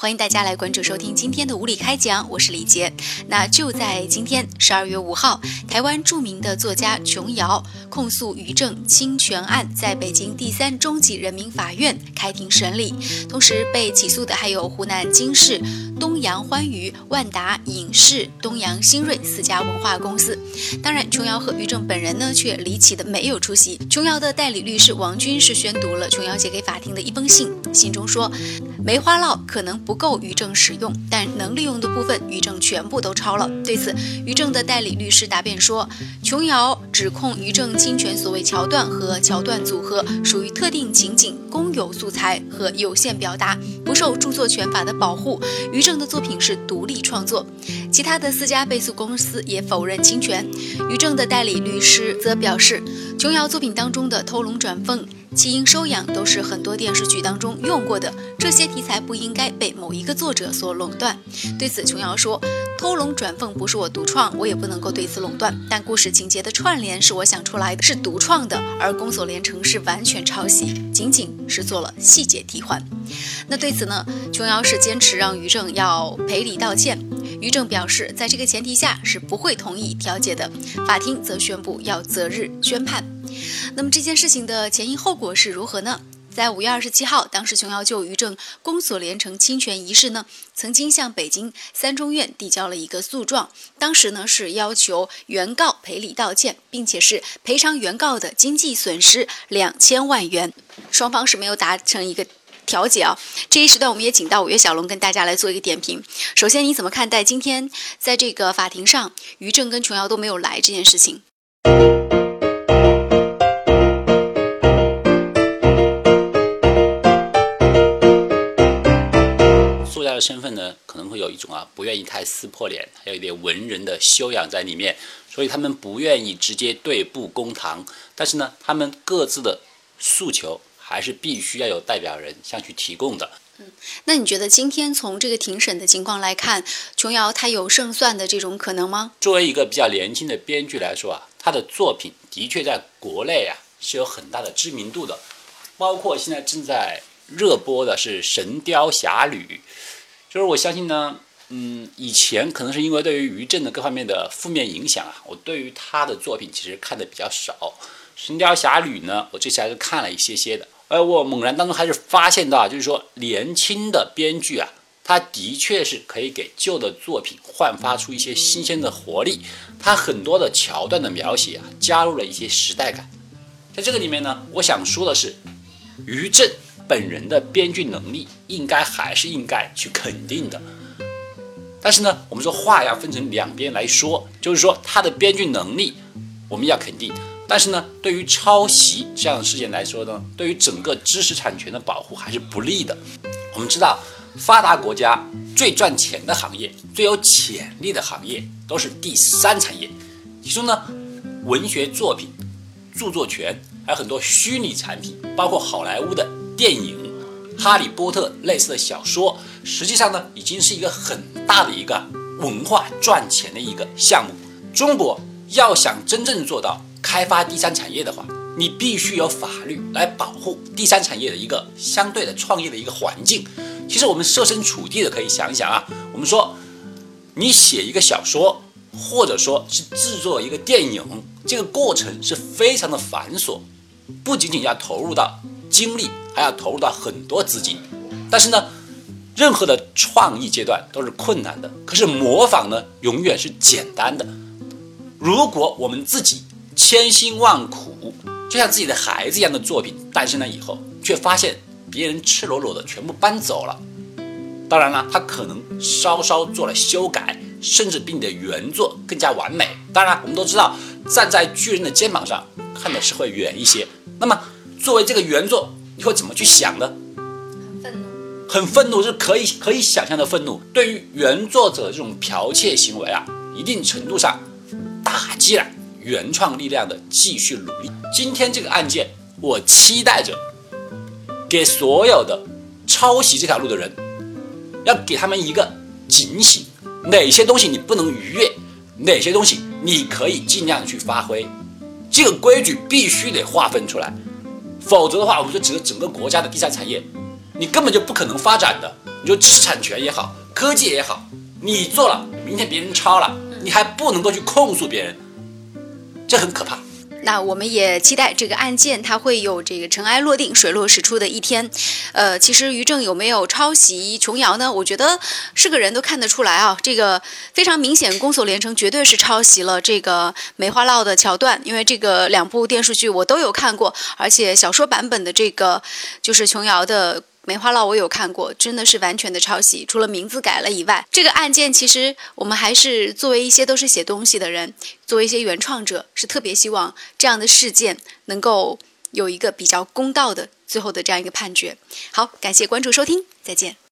欢迎大家来关注收听今天的无理开讲，我是李杰。那就在今天十二月五号，台湾著名的作家琼瑶控诉于正侵权案在北京第三中级人民法院开庭审理，同时被起诉的还有湖南经视、东阳欢娱、万达影视、东阳新锐四家文化公司。当然，琼瑶和于正本人呢却离奇的没有出席。琼瑶的代理律师王军是宣读了琼瑶写给法庭的一封信，信中说。梅花烙可能不够于正使用，但能利用的部分于正全部都抄了。对此，于正的代理律师答辩说，琼瑶指控于正侵权所谓桥段和桥段组合属于特定情景、公有素材和有限表达，不受著作权法的保护。于正的作品是独立创作。其他的四家被诉公司也否认侵权。于正的代理律师则表示，琼瑶作品当中的偷龙转凤。弃婴收养都是很多电视剧当中用过的，这些题材不应该被某一个作者所垄断。对此，琼瑶说：“偷龙转凤不是我独创，我也不能够对此垄断。但故事情节的串联是我想出来的，是独创的，而宫锁连城是完全抄袭，仅仅是做了细节替换。”那对此呢，琼瑶是坚持让于正要赔礼道歉。于正表示，在这个前提下是不会同意调解的。法庭则宣布要择日宣判。那么这件事情的前因后果是如何呢？在五月二十七号，当时琼瑶就于正宫锁连城侵权一事呢，曾经向北京三中院递交了一个诉状，当时呢是要求原告赔礼道歉，并且是赔偿原告的经济损失两千万元。双方是没有达成一个调解啊。这一时段，我们也请到五月小龙跟大家来做一个点评。首先，你怎么看待今天在这个法庭上，于正跟琼瑶都没有来这件事情？身份呢，可能会有一种啊，不愿意太撕破脸，还有一点文人的修养在里面，所以他们不愿意直接对簿公堂。但是呢，他们各自的诉求还是必须要有代表人向去提供的。嗯，那你觉得今天从这个庭审的情况来看，琼瑶她有胜算的这种可能吗？作为一个比较年轻的编剧来说啊，他的作品的确在国内啊是有很大的知名度的，包括现在正在热播的是《神雕侠侣》。就是我相信呢，嗯，以前可能是因为对于于正的各方面的负面影响啊，我对于他的作品其实看的比较少。《神雕侠侣》呢，我这次还是看了一些些的，而我猛然当中还是发现到，就是说年轻的编剧啊，他的确是可以给旧的作品焕发出一些新鲜的活力。他很多的桥段的描写啊，加入了一些时代感。在这个里面呢，我想说的是，于正。本人的编剧能力应该还是应该去肯定的，但是呢，我们说话要分成两边来说，就是说他的编剧能力我们要肯定，但是呢，对于抄袭这样的事件来说呢，对于整个知识产权的保护还是不利的。我们知道，发达国家最赚钱的行业、最有潜力的行业都是第三产业，其中呢，文学作品、著作权还有很多虚拟产品，包括好莱坞的。电影《哈利波特》类似的小说，实际上呢，已经是一个很大的一个文化赚钱的一个项目。中国要想真正做到开发第三产业的话，你必须有法律来保护第三产业的一个相对的创业的一个环境。其实我们设身处地的可以想一想啊，我们说你写一个小说，或者说是制作一个电影，这个过程是非常的繁琐，不仅仅要投入到精力。还要投入到很多资金，但是呢，任何的创意阶段都是困难的。可是模仿呢，永远是简单的。如果我们自己千辛万苦，就像自己的孩子一样的作品诞生了以后，却发现别人赤裸裸的全部搬走了，当然了，他可能稍稍做了修改，甚至比你的原作更加完美。当然，我们都知道，站在巨人的肩膀上看的是会远一些。那么，作为这个原作。你会怎么去想呢？很愤怒，很愤怒是可以可以想象的愤怒。对于原作者这种剽窃行为啊，一定程度上打击了原创力量的继续努力。今天这个案件，我期待着给所有的抄袭这条路的人，要给他们一个警醒：哪些东西你不能逾越，哪些东西你可以尽量去发挥。这个规矩必须得划分出来。否则的话，我们说整个整个国家的第三产业，你根本就不可能发展的。你说知识产权也好，科技也好，你做了，明天别人抄了，你还不能够去控诉别人，这很可怕。那我们也期待这个案件它会有这个尘埃落定、水落石出的一天。呃，其实于正有没有抄袭琼瑶呢？我觉得是个人都看得出来啊，这个非常明显，宫锁连城绝对是抄袭了这个梅花烙的桥段，因为这个两部电视剧我都有看过，而且小说版本的这个就是琼瑶的。梅花烙我有看过，真的是完全的抄袭，除了名字改了以外，这个案件其实我们还是作为一些都是写东西的人，作为一些原创者，是特别希望这样的事件能够有一个比较公道的最后的这样一个判决。好，感谢关注收听，再见。